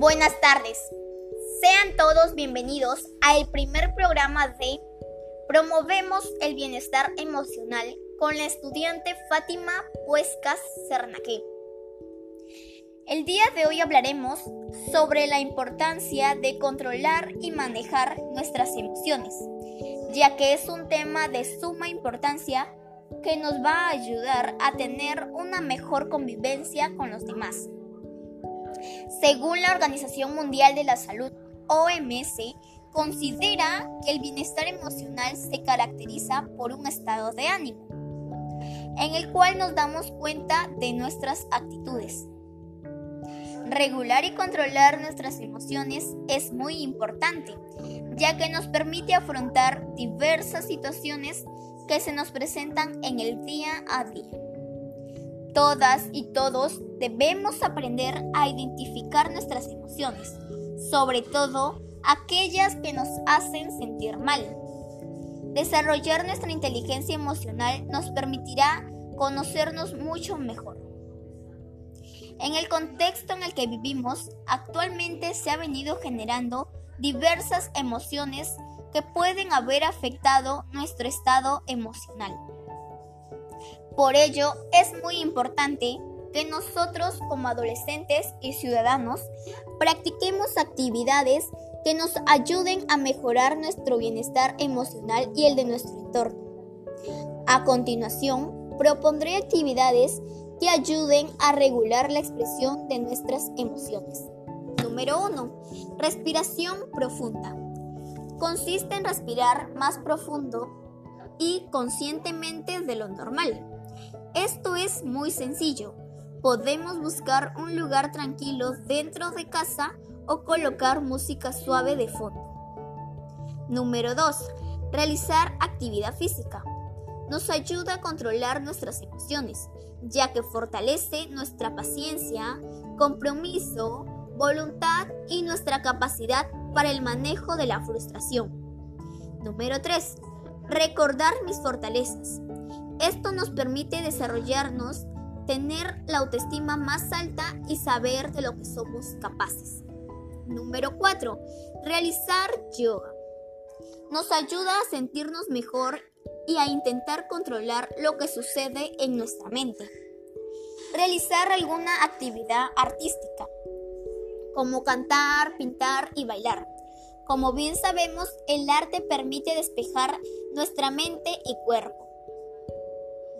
Buenas tardes. Sean todos bienvenidos al primer programa de Promovemos el Bienestar Emocional con la estudiante Fátima Huescas Cernaque. El día de hoy hablaremos sobre la importancia de controlar y manejar nuestras emociones, ya que es un tema de suma importancia que nos va a ayudar a tener una mejor convivencia con los demás. Según la Organización Mundial de la Salud, OMS, considera que el bienestar emocional se caracteriza por un estado de ánimo, en el cual nos damos cuenta de nuestras actitudes. Regular y controlar nuestras emociones es muy importante, ya que nos permite afrontar diversas situaciones que se nos presentan en el día a día. Todas y todos debemos aprender a identificar nuestras emociones, sobre todo aquellas que nos hacen sentir mal. Desarrollar nuestra inteligencia emocional nos permitirá conocernos mucho mejor. En el contexto en el que vivimos, actualmente se ha venido generando diversas emociones que pueden haber afectado nuestro estado emocional. Por ello, es muy importante que nosotros como adolescentes y ciudadanos practiquemos actividades que nos ayuden a mejorar nuestro bienestar emocional y el de nuestro entorno. A continuación, propondré actividades que ayuden a regular la expresión de nuestras emociones. Número 1. Respiración profunda. Consiste en respirar más profundo y conscientemente de lo normal. Esto es muy sencillo. Podemos buscar un lugar tranquilo dentro de casa o colocar música suave de fondo. Número 2. Realizar actividad física. Nos ayuda a controlar nuestras emociones, ya que fortalece nuestra paciencia, compromiso, voluntad y nuestra capacidad para el manejo de la frustración. Número 3. Recordar mis fortalezas. Esto nos permite desarrollarnos, tener la autoestima más alta y saber de lo que somos capaces. Número 4. Realizar yoga. Nos ayuda a sentirnos mejor y a intentar controlar lo que sucede en nuestra mente. Realizar alguna actividad artística, como cantar, pintar y bailar. Como bien sabemos, el arte permite despejar nuestra mente y cuerpo.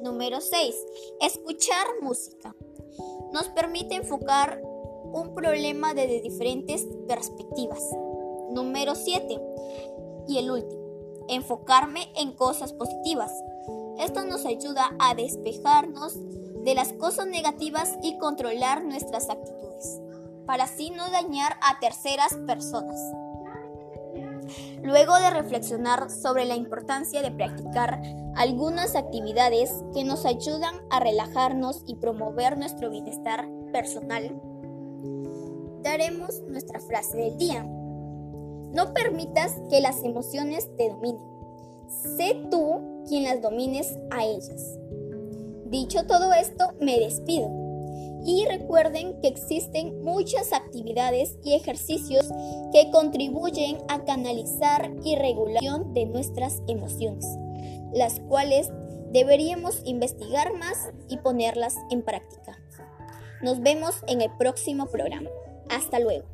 Número 6. Escuchar música. Nos permite enfocar un problema desde diferentes perspectivas. Número 7. Y el último. Enfocarme en cosas positivas. Esto nos ayuda a despejarnos de las cosas negativas y controlar nuestras actitudes, para así no dañar a terceras personas. Luego de reflexionar sobre la importancia de practicar algunas actividades que nos ayudan a relajarnos y promover nuestro bienestar personal, daremos nuestra frase del día. No permitas que las emociones te dominen. Sé tú quien las domines a ellas. Dicho todo esto, me despido. Y recuerden que existen muchas actividades y ejercicios que contribuyen a canalizar y regulación de nuestras emociones, las cuales deberíamos investigar más y ponerlas en práctica. Nos vemos en el próximo programa. Hasta luego.